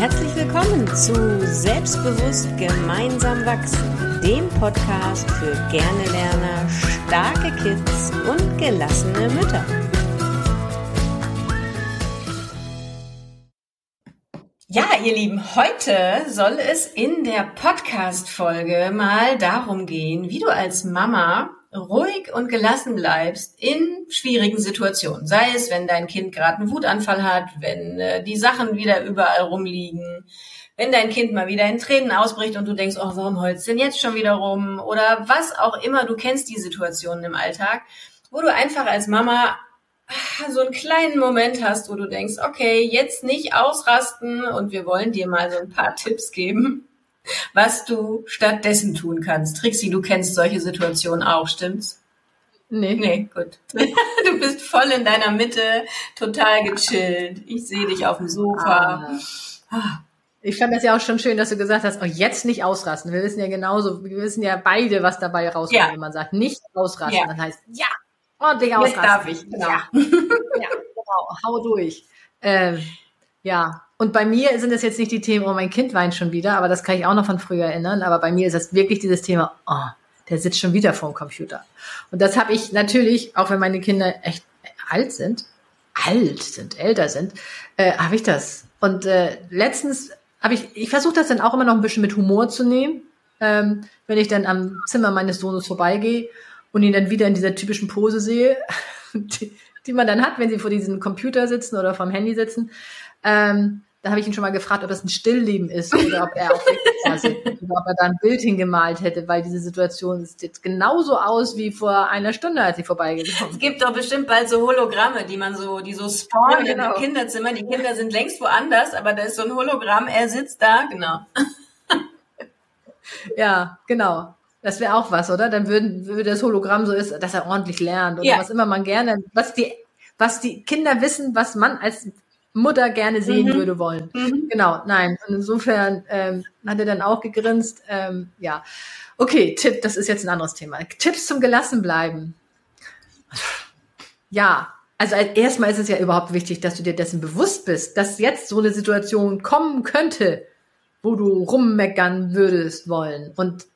Herzlich willkommen zu Selbstbewusst gemeinsam wachsen, dem Podcast für gerne Lerner, starke Kids und gelassene Mütter. Ja, ihr Lieben, heute soll es in der Podcast-Folge mal darum gehen, wie du als Mama ruhig und gelassen bleibst in schwierigen Situationen. Sei es, wenn dein Kind gerade einen Wutanfall hat, wenn äh, die Sachen wieder überall rumliegen, wenn dein Kind mal wieder in Tränen ausbricht und du denkst, oh, warum heulst denn jetzt schon wieder rum? Oder was auch immer, du kennst die Situationen im Alltag, wo du einfach als Mama ah, so einen kleinen Moment hast, wo du denkst, okay, jetzt nicht ausrasten und wir wollen dir mal so ein paar Tipps geben, was du stattdessen tun kannst. Trixi, du kennst solche Situationen auch, stimmt's? Nee. Nee, gut. Du bist voll in deiner Mitte, total gechillt. Ich sehe dich auf dem Sofa. Ah. Ich fand das ja auch schon schön, dass du gesagt hast, oh, jetzt nicht ausrasten. Wir wissen ja genauso, wir wissen ja beide, was dabei rauskommt, ja. wenn man sagt, nicht ausrasten. Ja. Dann heißt, ja, ordentlich ausrasten. Jetzt darf ich, genau. Ja, ja genau, hau durch. Ähm, ja, und bei mir sind es jetzt nicht die Themen, oh, mein Kind weint schon wieder, aber das kann ich auch noch von früher erinnern. Aber bei mir ist es wirklich dieses Thema, oh, der sitzt schon wieder vor dem Computer. Und das habe ich natürlich, auch wenn meine Kinder echt alt sind, alt sind, älter sind, äh, habe ich das. Und äh, letztens habe ich, ich versuche das dann auch immer noch ein bisschen mit Humor zu nehmen, ähm, wenn ich dann am Zimmer meines Sohnes vorbeigehe und ihn dann wieder in dieser typischen Pose sehe, die, die man dann hat, wenn sie vor diesem Computer sitzen oder vom Handy sitzen. Ähm, da habe ich ihn schon mal gefragt, ob es ein Stillleben ist oder ob er auch wirklich oder ob er da ein Bild hingemalt hätte, weil diese Situation sieht jetzt genauso aus wie vor einer Stunde, als ich vorbeigekommen bin. Es gibt doch bestimmt bald so Hologramme, die man so, die so spawnen ja, genau. im Kinderzimmer. Die Kinder sind längst woanders, aber da ist so ein Hologramm, er sitzt da, genau. ja, genau. Das wäre auch was, oder? Dann würden, würde das Hologramm so ist, dass er ordentlich lernt oder ja. was immer man gerne, was die, was die Kinder wissen, was man als Mutter gerne sehen mhm. würde wollen. Mhm. Genau, nein. Und insofern ähm, hat er dann auch gegrinst. Ähm, ja, okay, Tipp, das ist jetzt ein anderes Thema. Tipps zum Gelassenbleiben. Ja, also erstmal ist es ja überhaupt wichtig, dass du dir dessen bewusst bist, dass jetzt so eine Situation kommen könnte, wo du rummeckern würdest wollen. Und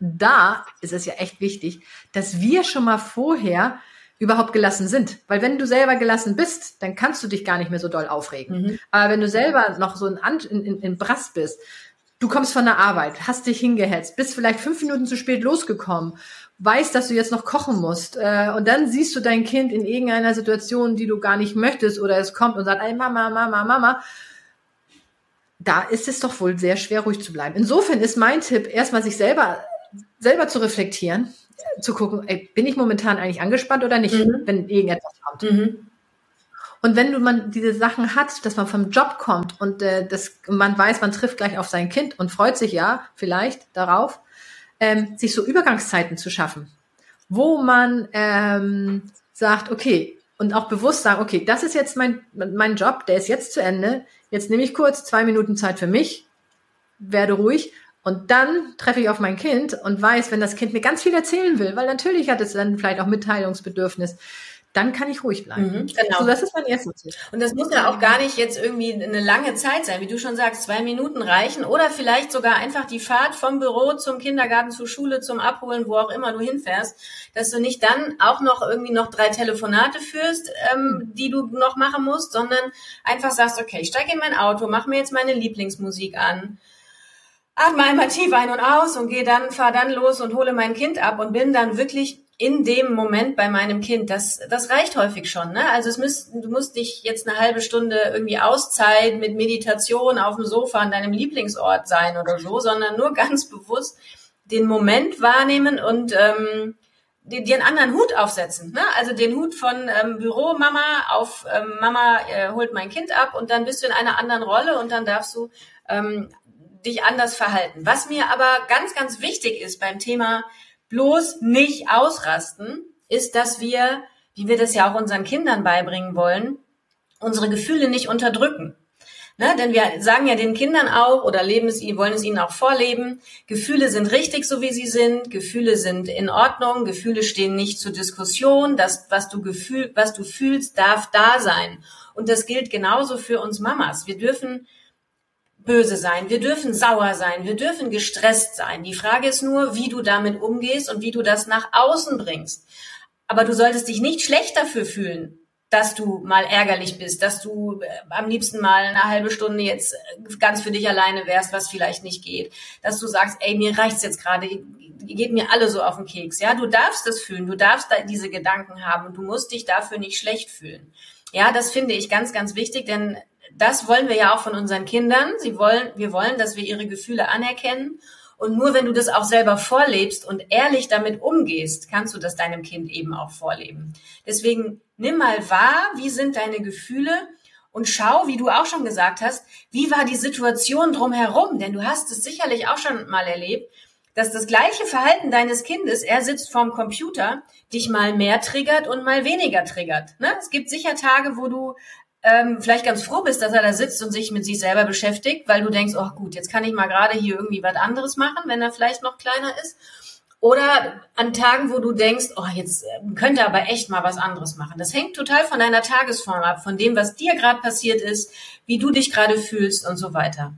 da ist es ja echt wichtig, dass wir schon mal vorher überhaupt gelassen sind. Weil wenn du selber gelassen bist, dann kannst du dich gar nicht mehr so doll aufregen. Mhm. Aber wenn du selber noch so in, in, in, Brass bist, du kommst von der Arbeit, hast dich hingehetzt, bist vielleicht fünf Minuten zu spät losgekommen, weißt, dass du jetzt noch kochen musst, äh, und dann siehst du dein Kind in irgendeiner Situation, die du gar nicht möchtest, oder es kommt und sagt, ey Mama, Mama, Mama, da ist es doch wohl sehr schwer, ruhig zu bleiben. Insofern ist mein Tipp, erstmal sich selber, selber zu reflektieren zu gucken, ey, bin ich momentan eigentlich angespannt oder nicht, mhm. wenn irgendetwas kommt. Mhm. Und wenn du man diese Sachen hat, dass man vom Job kommt und äh, das, man weiß, man trifft gleich auf sein Kind und freut sich ja vielleicht darauf, ähm, sich so Übergangszeiten zu schaffen, wo man ähm, sagt, okay, und auch bewusst sagen, okay, das ist jetzt mein, mein Job, der ist jetzt zu Ende, jetzt nehme ich kurz zwei Minuten Zeit für mich, werde ruhig und dann treffe ich auf mein Kind und weiß, wenn das Kind mir ganz viel erzählen will, weil natürlich hat es dann vielleicht auch Mitteilungsbedürfnis, dann kann ich ruhig bleiben. Mhm, genau. So, das ist mein erstes Tipp. Und das muss ja auch gar nicht jetzt irgendwie eine lange Zeit sein, wie du schon sagst, zwei Minuten reichen oder vielleicht sogar einfach die Fahrt vom Büro zum Kindergarten, zur Schule, zum Abholen, wo auch immer du hinfährst, dass du nicht dann auch noch irgendwie noch drei Telefonate führst, ähm, mhm. die du noch machen musst, sondern einfach sagst, okay, ich steige in mein Auto, mach mir jetzt meine Lieblingsmusik an atme einmal tief ein und aus und gehe dann, fahr dann los und hole mein Kind ab und bin dann wirklich in dem Moment bei meinem Kind. Das, das reicht häufig schon. Ne? Also es müsst, du musst dich jetzt eine halbe Stunde irgendwie Auszeit mit Meditation auf dem Sofa an deinem Lieblingsort sein oder so, sondern nur ganz bewusst den Moment wahrnehmen und ähm, dir, einen anderen Hut aufsetzen. Ne? Also den Hut von ähm, Büro Mama auf ähm, Mama äh, holt mein Kind ab und dann bist du in einer anderen Rolle und dann darfst du ähm, dich anders verhalten. Was mir aber ganz, ganz wichtig ist beim Thema bloß nicht ausrasten, ist, dass wir, wie wir das ja auch unseren Kindern beibringen wollen, unsere Gefühle nicht unterdrücken. Ne, denn wir sagen ja den Kindern auch oder leben es, wollen es ihnen auch vorleben. Gefühle sind richtig, so wie sie sind. Gefühle sind in Ordnung. Gefühle stehen nicht zur Diskussion. Das, was du gefühl, was du fühlst, darf da sein. Und das gilt genauso für uns Mamas. Wir dürfen böse sein, wir dürfen sauer sein, wir dürfen gestresst sein. Die Frage ist nur, wie du damit umgehst und wie du das nach außen bringst. Aber du solltest dich nicht schlecht dafür fühlen, dass du mal ärgerlich bist, dass du äh, am liebsten mal eine halbe Stunde jetzt äh, ganz für dich alleine wärst, was vielleicht nicht geht. Dass du sagst, ey, mir reicht's jetzt gerade, geht mir alle so auf den Keks. Ja, du darfst das fühlen, du darfst da diese Gedanken haben und du musst dich dafür nicht schlecht fühlen. Ja, das finde ich ganz, ganz wichtig, denn das wollen wir ja auch von unseren Kindern. Sie wollen, wir wollen, dass wir ihre Gefühle anerkennen. Und nur wenn du das auch selber vorlebst und ehrlich damit umgehst, kannst du das deinem Kind eben auch vorleben. Deswegen nimm mal wahr, wie sind deine Gefühle und schau, wie du auch schon gesagt hast, wie war die Situation drumherum? Denn du hast es sicherlich auch schon mal erlebt, dass das gleiche Verhalten deines Kindes, er sitzt vorm Computer, dich mal mehr triggert und mal weniger triggert. Ne? Es gibt sicher Tage, wo du ähm, vielleicht ganz froh bist, dass er da sitzt und sich mit sich selber beschäftigt, weil du denkst, oh gut, jetzt kann ich mal gerade hier irgendwie was anderes machen, wenn er vielleicht noch kleiner ist. Oder an Tagen, wo du denkst, oh, jetzt ähm, könnte er aber echt mal was anderes machen. Das hängt total von deiner Tagesform ab, von dem, was dir gerade passiert ist, wie du dich gerade fühlst und so weiter.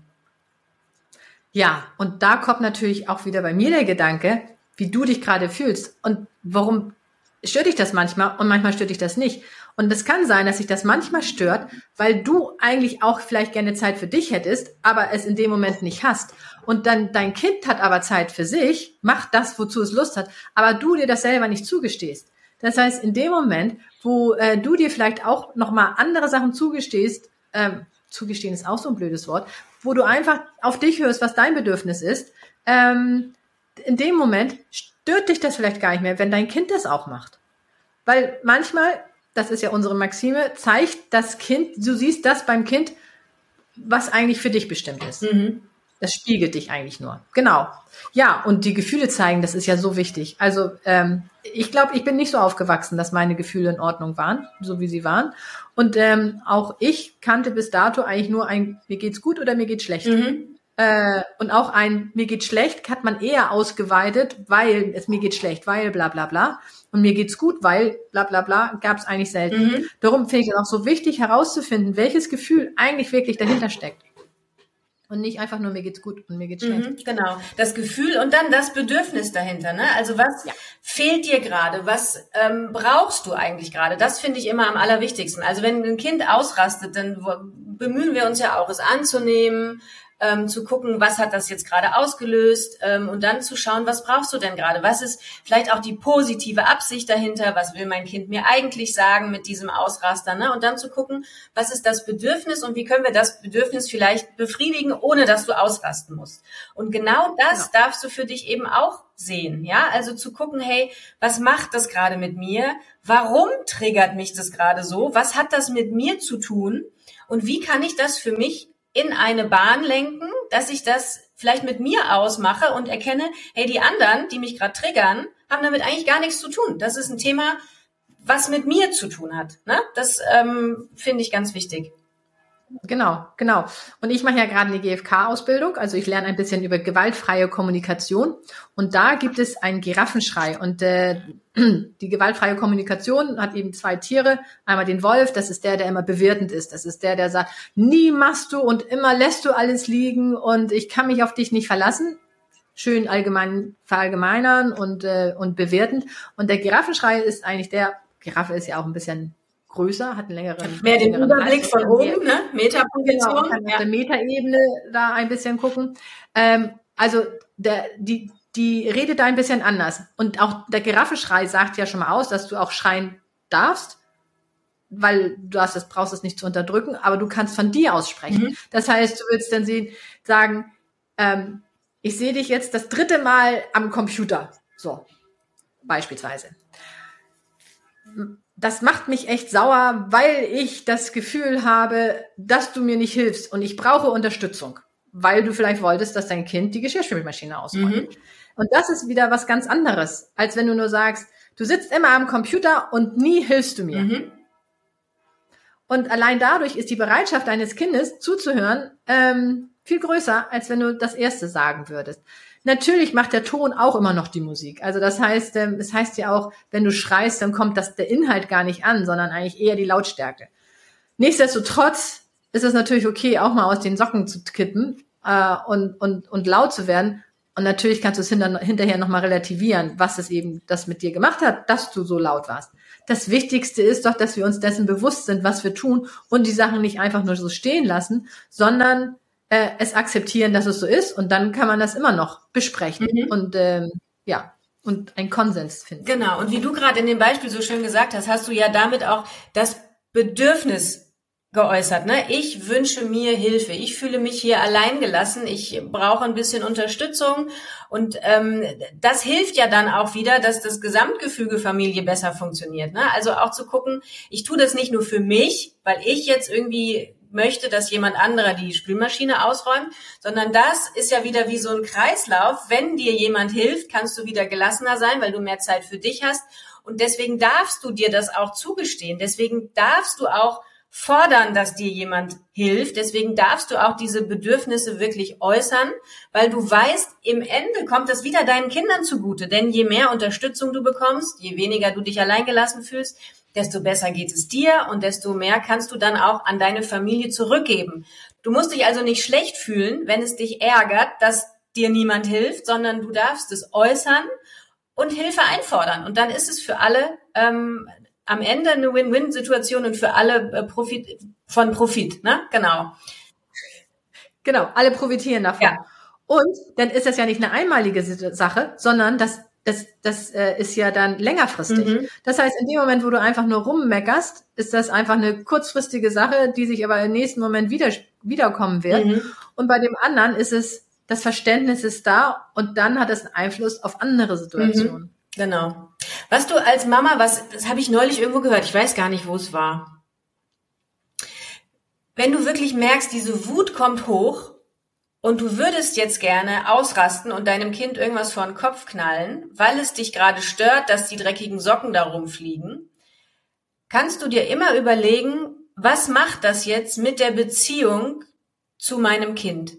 Ja, und da kommt natürlich auch wieder bei mir der Gedanke, wie du dich gerade fühlst und warum stört dich das manchmal und manchmal stört dich das nicht. Und es kann sein, dass sich das manchmal stört, weil du eigentlich auch vielleicht gerne Zeit für dich hättest, aber es in dem Moment nicht hast. Und dann dein Kind hat aber Zeit für sich, macht das, wozu es Lust hat, aber du dir das selber nicht zugestehst. Das heißt, in dem Moment, wo äh, du dir vielleicht auch nochmal andere Sachen zugestehst, ähm, zugestehen ist auch so ein blödes Wort, wo du einfach auf dich hörst, was dein Bedürfnis ist, ähm, in dem Moment stört dich das vielleicht gar nicht mehr, wenn dein Kind das auch macht. Weil manchmal das ist ja unsere Maxime, zeigt das Kind, du siehst das beim Kind, was eigentlich für dich bestimmt ist. Mhm. Das spiegelt dich eigentlich nur. Genau. Ja, und die Gefühle zeigen, das ist ja so wichtig. Also ähm, ich glaube, ich bin nicht so aufgewachsen, dass meine Gefühle in Ordnung waren, so wie sie waren. Und ähm, auch ich kannte bis dato eigentlich nur ein, mir geht's gut oder mir geht's schlecht. Mhm. Äh, und auch ein mir geht schlecht hat man eher ausgeweitet, weil es mir geht schlecht, weil bla bla bla. Und mir geht's gut, weil bla bla bla gab es eigentlich selten. Mhm. Darum finde ich es auch so wichtig herauszufinden, welches Gefühl eigentlich wirklich dahinter steckt. Und nicht einfach nur, mir geht's gut und mir geht's schlecht. Mhm, genau. Das Gefühl und dann das Bedürfnis dahinter. Ne? Also was ja. fehlt dir gerade? Was ähm, brauchst du eigentlich gerade? Das finde ich immer am allerwichtigsten. Also wenn ein Kind ausrastet, dann bemühen wir uns ja auch, es anzunehmen, ähm, zu gucken, was hat das jetzt gerade ausgelöst ähm, und dann zu schauen, was brauchst du denn gerade? Was ist vielleicht auch die positive Absicht dahinter? Was will mein Kind mir eigentlich sagen mit diesem Ausraster? Ne? Und dann zu gucken, was ist das Bedürfnis und wie können wir das Bedürfnis vielleicht befriedigen, ohne dass du ausrasten musst. Und genau das genau. darfst du für dich eben auch sehen, ja, also zu gucken, hey, was macht das gerade mit mir? Warum triggert mich das gerade so? Was hat das mit mir zu tun? Und wie kann ich das für mich in eine Bahn lenken, dass ich das vielleicht mit mir ausmache und erkenne, hey, die anderen, die mich gerade triggern, haben damit eigentlich gar nichts zu tun. Das ist ein Thema, was mit mir zu tun hat. Ne? Das ähm, finde ich ganz wichtig. Genau, genau. Und ich mache ja gerade eine GFK-Ausbildung, also ich lerne ein bisschen über gewaltfreie Kommunikation. Und da gibt es einen Giraffenschrei. Und äh, die gewaltfreie Kommunikation hat eben zwei Tiere. Einmal den Wolf, das ist der, der immer bewirtend ist. Das ist der, der sagt, nie machst du und immer lässt du alles liegen und ich kann mich auf dich nicht verlassen. Schön allgemein verallgemeinern und, äh, und bewertend. Und der Giraffenschrei ist eigentlich der, Giraffe ist ja auch ein bisschen größer, hat einen längeren. Mehr den Überblick Hals, von oben, ne? Metaposition. Genau, kann ja. auf der Metaebene da ein bisschen gucken. Ähm, also der, die, die redet da ein bisschen anders. Und auch der Giraffeschrei sagt ja schon mal aus, dass du auch schreien darfst, weil du hast es, brauchst es nicht zu unterdrücken, aber du kannst von dir aussprechen. Mhm. Das heißt, du willst dann sehen, sagen, ähm, ich sehe dich jetzt das dritte Mal am Computer. So, beispielsweise das macht mich echt sauer, weil ich das Gefühl habe, dass du mir nicht hilfst und ich brauche Unterstützung, weil du vielleicht wolltest, dass dein Kind die Geschirrspülmaschine ausräumt. Mhm. Und das ist wieder was ganz anderes, als wenn du nur sagst, du sitzt immer am Computer und nie hilfst du mir. Mhm. Und allein dadurch ist die Bereitschaft deines Kindes zuzuhören ähm, viel größer, als wenn du das erste sagen würdest. Natürlich macht der Ton auch immer noch die Musik. Also das heißt, ähm, es heißt ja auch, wenn du schreist, dann kommt das der Inhalt gar nicht an, sondern eigentlich eher die Lautstärke. Nichtsdestotrotz ist es natürlich okay, auch mal aus den Socken zu kippen, äh, und, und, und laut zu werden. Und natürlich kannst du es hinter, hinterher nochmal relativieren, was es eben das mit dir gemacht hat, dass du so laut warst. Das Wichtigste ist doch, dass wir uns dessen bewusst sind, was wir tun und die Sachen nicht einfach nur so stehen lassen, sondern äh, es akzeptieren, dass es so ist und dann kann man das immer noch besprechen mhm. und ähm, ja und einen Konsens finden. Genau. Und wie du gerade in dem Beispiel so schön gesagt hast, hast du ja damit auch das Bedürfnis geäußert. Ne? Ich wünsche mir Hilfe. Ich fühle mich hier alleingelassen. Ich brauche ein bisschen Unterstützung. Und ähm, das hilft ja dann auch wieder, dass das Gesamtgefüge Familie besser funktioniert. Ne? Also auch zu gucken, ich tue das nicht nur für mich, weil ich jetzt irgendwie möchte, dass jemand anderer die Spülmaschine ausräumt, sondern das ist ja wieder wie so ein Kreislauf. Wenn dir jemand hilft, kannst du wieder gelassener sein, weil du mehr Zeit für dich hast. Und deswegen darfst du dir das auch zugestehen. Deswegen darfst du auch fordern, dass dir jemand hilft. Deswegen darfst du auch diese Bedürfnisse wirklich äußern, weil du weißt, im Ende kommt das wieder deinen Kindern zugute. Denn je mehr Unterstützung du bekommst, je weniger du dich alleingelassen fühlst, desto besser geht es dir und desto mehr kannst du dann auch an deine Familie zurückgeben. Du musst dich also nicht schlecht fühlen, wenn es dich ärgert, dass dir niemand hilft, sondern du darfst es äußern und Hilfe einfordern. Und dann ist es für alle ähm, am Ende eine Win-Win-Situation und für alle äh, Profit von Profit, ne? Genau. Genau, alle profitieren davon. Ja. Und dann ist das ja nicht eine einmalige Sache, sondern das, das, das äh, ist ja dann längerfristig. Mhm. Das heißt, in dem Moment, wo du einfach nur rummeckerst, ist das einfach eine kurzfristige Sache, die sich aber im nächsten Moment wieder, wiederkommen wird. Mhm. Und bei dem anderen ist es, das Verständnis ist da und dann hat es einen Einfluss auf andere Situationen. Mhm. Genau. Was du als Mama, was, das habe ich neulich irgendwo gehört, ich weiß gar nicht, wo es war. Wenn du wirklich merkst, diese Wut kommt hoch und du würdest jetzt gerne ausrasten und deinem Kind irgendwas vor den Kopf knallen, weil es dich gerade stört, dass die dreckigen Socken da rumfliegen, kannst du dir immer überlegen, was macht das jetzt mit der Beziehung zu meinem Kind?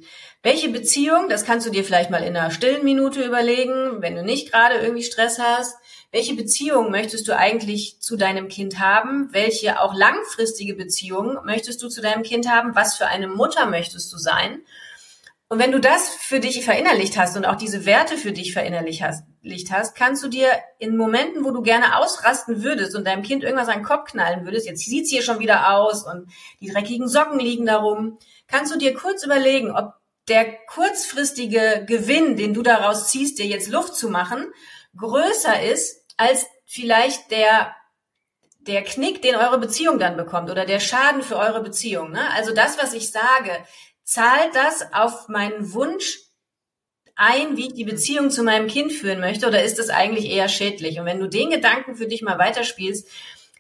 Welche Beziehung, das kannst du dir vielleicht mal in einer stillen Minute überlegen, wenn du nicht gerade irgendwie Stress hast. Welche Beziehung möchtest du eigentlich zu deinem Kind haben? Welche auch langfristige Beziehung möchtest du zu deinem Kind haben? Was für eine Mutter möchtest du sein? Und wenn du das für dich verinnerlicht hast und auch diese Werte für dich verinnerlicht hast, kannst du dir in Momenten, wo du gerne ausrasten würdest und deinem Kind irgendwas an den Kopf knallen würdest, jetzt sieht's hier schon wieder aus und die dreckigen Socken liegen darum, kannst du dir kurz überlegen, ob der kurzfristige Gewinn, den du daraus ziehst, dir jetzt Luft zu machen, größer ist als vielleicht der der Knick, den eure Beziehung dann bekommt oder der Schaden für eure Beziehung. Ne? Also das, was ich sage, zahlt das auf meinen Wunsch ein, wie ich die Beziehung zu meinem Kind führen möchte, oder ist das eigentlich eher schädlich? Und wenn du den Gedanken für dich mal weiterspielst,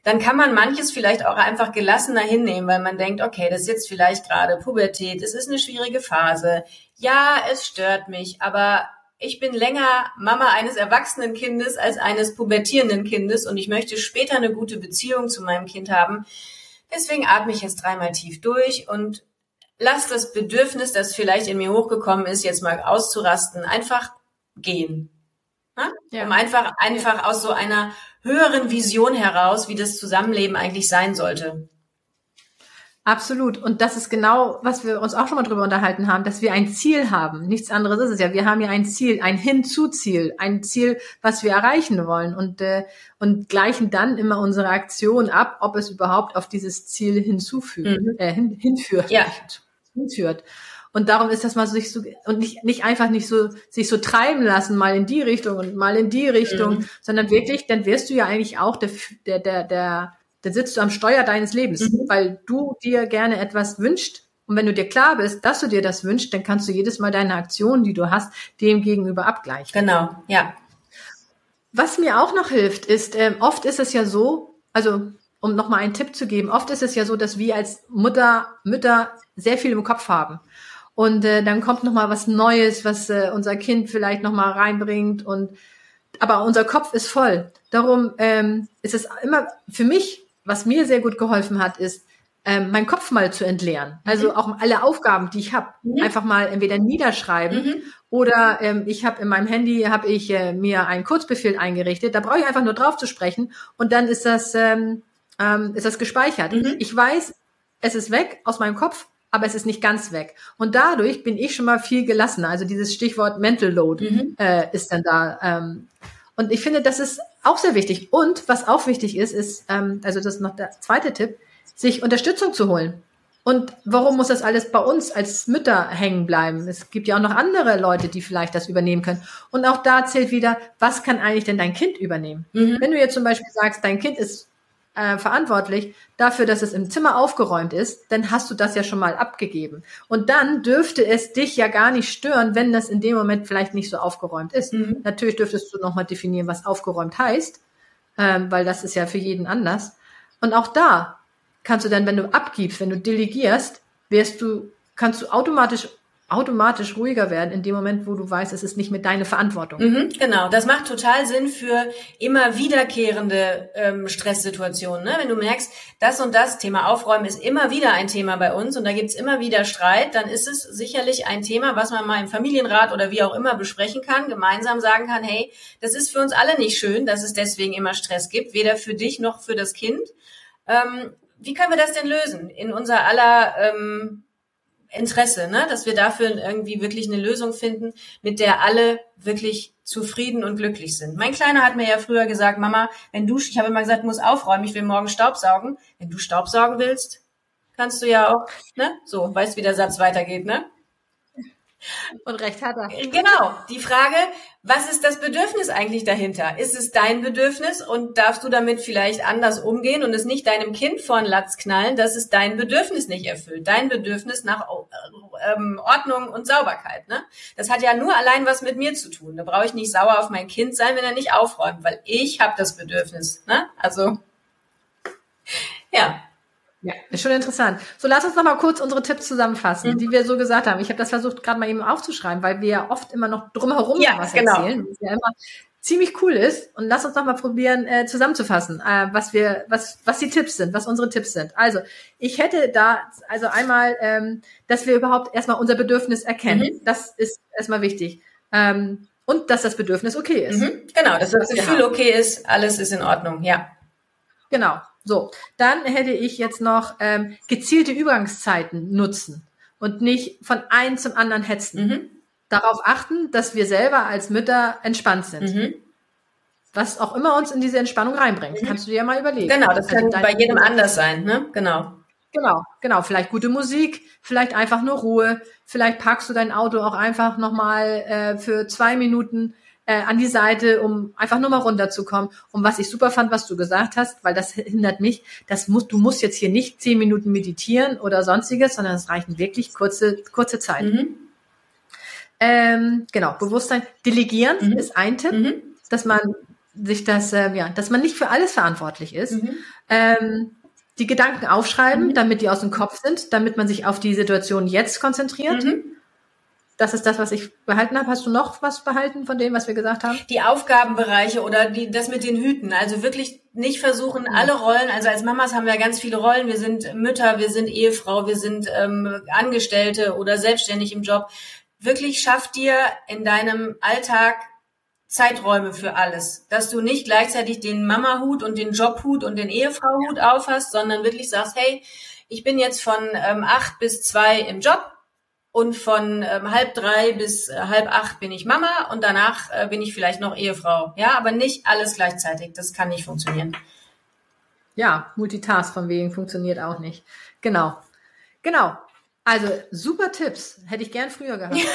dann kann man manches vielleicht auch einfach gelassener hinnehmen, weil man denkt, okay, das ist jetzt vielleicht gerade Pubertät, es ist eine schwierige Phase. Ja, es stört mich, aber ich bin länger Mama eines erwachsenen Kindes als eines pubertierenden Kindes und ich möchte später eine gute Beziehung zu meinem Kind haben. Deswegen atme ich jetzt dreimal tief durch und lass das Bedürfnis, das vielleicht in mir hochgekommen ist, jetzt mal auszurasten, einfach gehen. Ja. Um einfach, einfach aus so einer höheren Vision heraus, wie das Zusammenleben eigentlich sein sollte. Absolut. Und das ist genau, was wir uns auch schon mal drüber unterhalten haben, dass wir ein Ziel haben. Nichts anderes ist es ja. Wir haben ja ein Ziel, ein Hinzuziel, ein Ziel, was wir erreichen wollen und, äh, und gleichen dann immer unsere Aktion ab, ob es überhaupt auf dieses Ziel hinzufügt, mhm. äh, hin, hinführt. Ja. Hinführt. Und darum ist das mal so sich so und nicht, nicht einfach nicht so sich so treiben lassen, mal in die Richtung und mal in die Richtung, mhm. sondern wirklich, dann wirst du ja eigentlich auch der, der, der, der, dann sitzt du am Steuer deines Lebens, mhm. weil du dir gerne etwas wünscht. Und wenn du dir klar bist, dass du dir das wünschst, dann kannst du jedes Mal deine Aktionen, die du hast, dem gegenüber abgleichen. Genau, ja. Was mir auch noch hilft, ist, ähm, oft ist es ja so, also um nochmal einen Tipp zu geben, oft ist es ja so, dass wir als Mutter, Mütter sehr viel im Kopf haben und äh, dann kommt noch mal was Neues, was äh, unser Kind vielleicht noch mal reinbringt und aber unser Kopf ist voll. Darum ähm, ist es immer für mich, was mir sehr gut geholfen hat, ist ähm, meinen Kopf mal zu entleeren. Also mhm. auch alle Aufgaben, die ich habe, mhm. einfach mal entweder niederschreiben mhm. oder ähm, ich habe in meinem Handy habe ich äh, mir einen Kurzbefehl eingerichtet. Da brauche ich einfach nur drauf zu sprechen und dann ist das ähm, ähm, ist das gespeichert. Mhm. Ich weiß, es ist weg aus meinem Kopf aber es ist nicht ganz weg. Und dadurch bin ich schon mal viel gelassener. Also dieses Stichwort Mental Load mhm. äh, ist dann da. Ähm, und ich finde, das ist auch sehr wichtig. Und was auch wichtig ist, ist, ähm, also das ist noch der zweite Tipp, sich Unterstützung zu holen. Und warum muss das alles bei uns als Mütter hängen bleiben? Es gibt ja auch noch andere Leute, die vielleicht das übernehmen können. Und auch da zählt wieder, was kann eigentlich denn dein Kind übernehmen? Mhm. Wenn du jetzt zum Beispiel sagst, dein Kind ist äh, verantwortlich dafür, dass es im Zimmer aufgeräumt ist, dann hast du das ja schon mal abgegeben. Und dann dürfte es dich ja gar nicht stören, wenn das in dem Moment vielleicht nicht so aufgeräumt ist. Mhm. Natürlich dürftest du nochmal definieren, was aufgeräumt heißt, ähm, weil das ist ja für jeden anders. Und auch da kannst du dann, wenn du abgibst, wenn du delegierst, wirst du, kannst du automatisch automatisch ruhiger werden in dem Moment, wo du weißt, es ist nicht mehr deine Verantwortung. Mhm, genau, das macht total Sinn für immer wiederkehrende ähm, Stresssituationen. Ne? Wenn du merkst, das und das Thema Aufräumen ist immer wieder ein Thema bei uns und da gibt's immer wieder Streit, dann ist es sicherlich ein Thema, was man mal im Familienrat oder wie auch immer besprechen kann, gemeinsam sagen kann, hey, das ist für uns alle nicht schön, dass es deswegen immer Stress gibt, weder für dich noch für das Kind. Ähm, wie können wir das denn lösen? In unser aller ähm, Interesse, ne? dass wir dafür irgendwie wirklich eine Lösung finden, mit der alle wirklich zufrieden und glücklich sind. Mein Kleiner hat mir ja früher gesagt, Mama, wenn du, ich habe immer gesagt, muss aufräumen, ich will morgen Staubsaugen. Wenn du Staubsaugen willst, kannst du ja auch, ne? So, weißt, wie der Satz weitergeht, ne? Und recht hat er. Genau. Die Frage, was ist das Bedürfnis eigentlich dahinter? Ist es dein Bedürfnis und darfst du damit vielleicht anders umgehen und es nicht deinem Kind vor den Latz knallen, dass es dein Bedürfnis nicht erfüllt? Dein Bedürfnis nach ähm, Ordnung und Sauberkeit. Ne? Das hat ja nur allein was mit mir zu tun. Da brauche ich nicht sauer auf mein Kind sein, wenn er nicht aufräumt, weil ich habe das Bedürfnis. Ne? Also ja. Ja, ist schon interessant. So, lass uns noch mal kurz unsere Tipps zusammenfassen, mhm. die wir so gesagt haben. Ich habe das versucht, gerade mal eben aufzuschreiben, weil wir ja oft immer noch drumherum ja, was genau. erzählen, was ja immer ziemlich cool ist. Und lass uns noch mal probieren, äh, zusammenzufassen, äh, was wir, was, was die Tipps sind, was unsere Tipps sind. Also, ich hätte da, also einmal, ähm, dass wir überhaupt erstmal unser Bedürfnis erkennen. Mhm. Das ist erstmal wichtig. Ähm, und dass das Bedürfnis okay ist. Mhm. Genau, dass das Gefühl okay ist, alles ist in Ordnung, ja. Genau. So, dann hätte ich jetzt noch ähm, gezielte Übergangszeiten nutzen und nicht von einem zum anderen hetzen. Mhm. Darauf achten, dass wir selber als Mütter entspannt sind. Mhm. Was auch immer uns in diese Entspannung reinbringt, mhm. kannst du dir ja mal überlegen. Genau, das also kann bei jedem anders sein, ne? Genau. Genau, genau. Vielleicht gute Musik, vielleicht einfach nur Ruhe. Vielleicht parkst du dein Auto auch einfach nochmal äh, für zwei Minuten äh, an die Seite, um einfach nur mal runterzukommen. Und was ich super fand, was du gesagt hast, weil das hindert mich, das muss, du musst jetzt hier nicht zehn Minuten meditieren oder sonstiges, sondern es reichen wirklich kurze, kurze Zeit. Mhm. Ähm, genau, Bewusstsein. Delegieren mhm. ist ein Tipp, mhm. dass man sich das, äh, ja, dass man nicht für alles verantwortlich ist. Mhm. Ähm, die Gedanken aufschreiben, mhm. damit die aus dem Kopf sind, damit man sich auf die Situation jetzt konzentriert. Mhm das ist das, was ich behalten habe. Hast du noch was behalten von dem, was wir gesagt haben? Die Aufgabenbereiche oder die, das mit den Hüten. Also wirklich nicht versuchen, alle Rollen, also als Mamas haben wir ganz viele Rollen. Wir sind Mütter, wir sind Ehefrau, wir sind ähm, Angestellte oder selbstständig im Job. Wirklich schaff dir in deinem Alltag Zeiträume für alles. Dass du nicht gleichzeitig den Mama-Hut und den Jobhut und den Ehefrau-Hut aufhast, sondern wirklich sagst, hey, ich bin jetzt von ähm, acht bis zwei im Job und von ähm, halb drei bis äh, halb acht bin ich Mama und danach äh, bin ich vielleicht noch Ehefrau. Ja, aber nicht alles gleichzeitig. Das kann nicht funktionieren. Ja, Multitask von wegen funktioniert auch nicht. Genau. Genau. Also super Tipps. Hätte ich gern früher gehabt.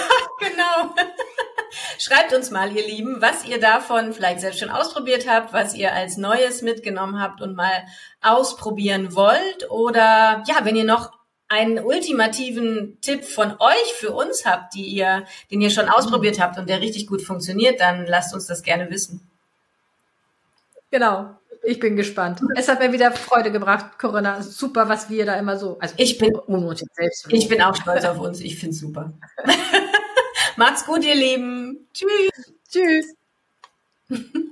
Ja, genau. Schreibt uns mal, ihr Lieben, was ihr davon vielleicht selbst schon ausprobiert habt, was ihr als Neues mitgenommen habt und mal ausprobieren wollt. Oder ja, wenn ihr noch einen ultimativen Tipp von euch für uns habt, die ihr, den ihr schon ausprobiert habt und der richtig gut funktioniert, dann lasst uns das gerne wissen. Genau. Ich bin gespannt. Es hat mir wieder Freude gebracht, Corinna. Super, was wir da immer so. Also ich bin selbst. Ich bin auch stolz auf uns. Ich finde super. Macht's gut, ihr Lieben. Tschüss. Tschüss.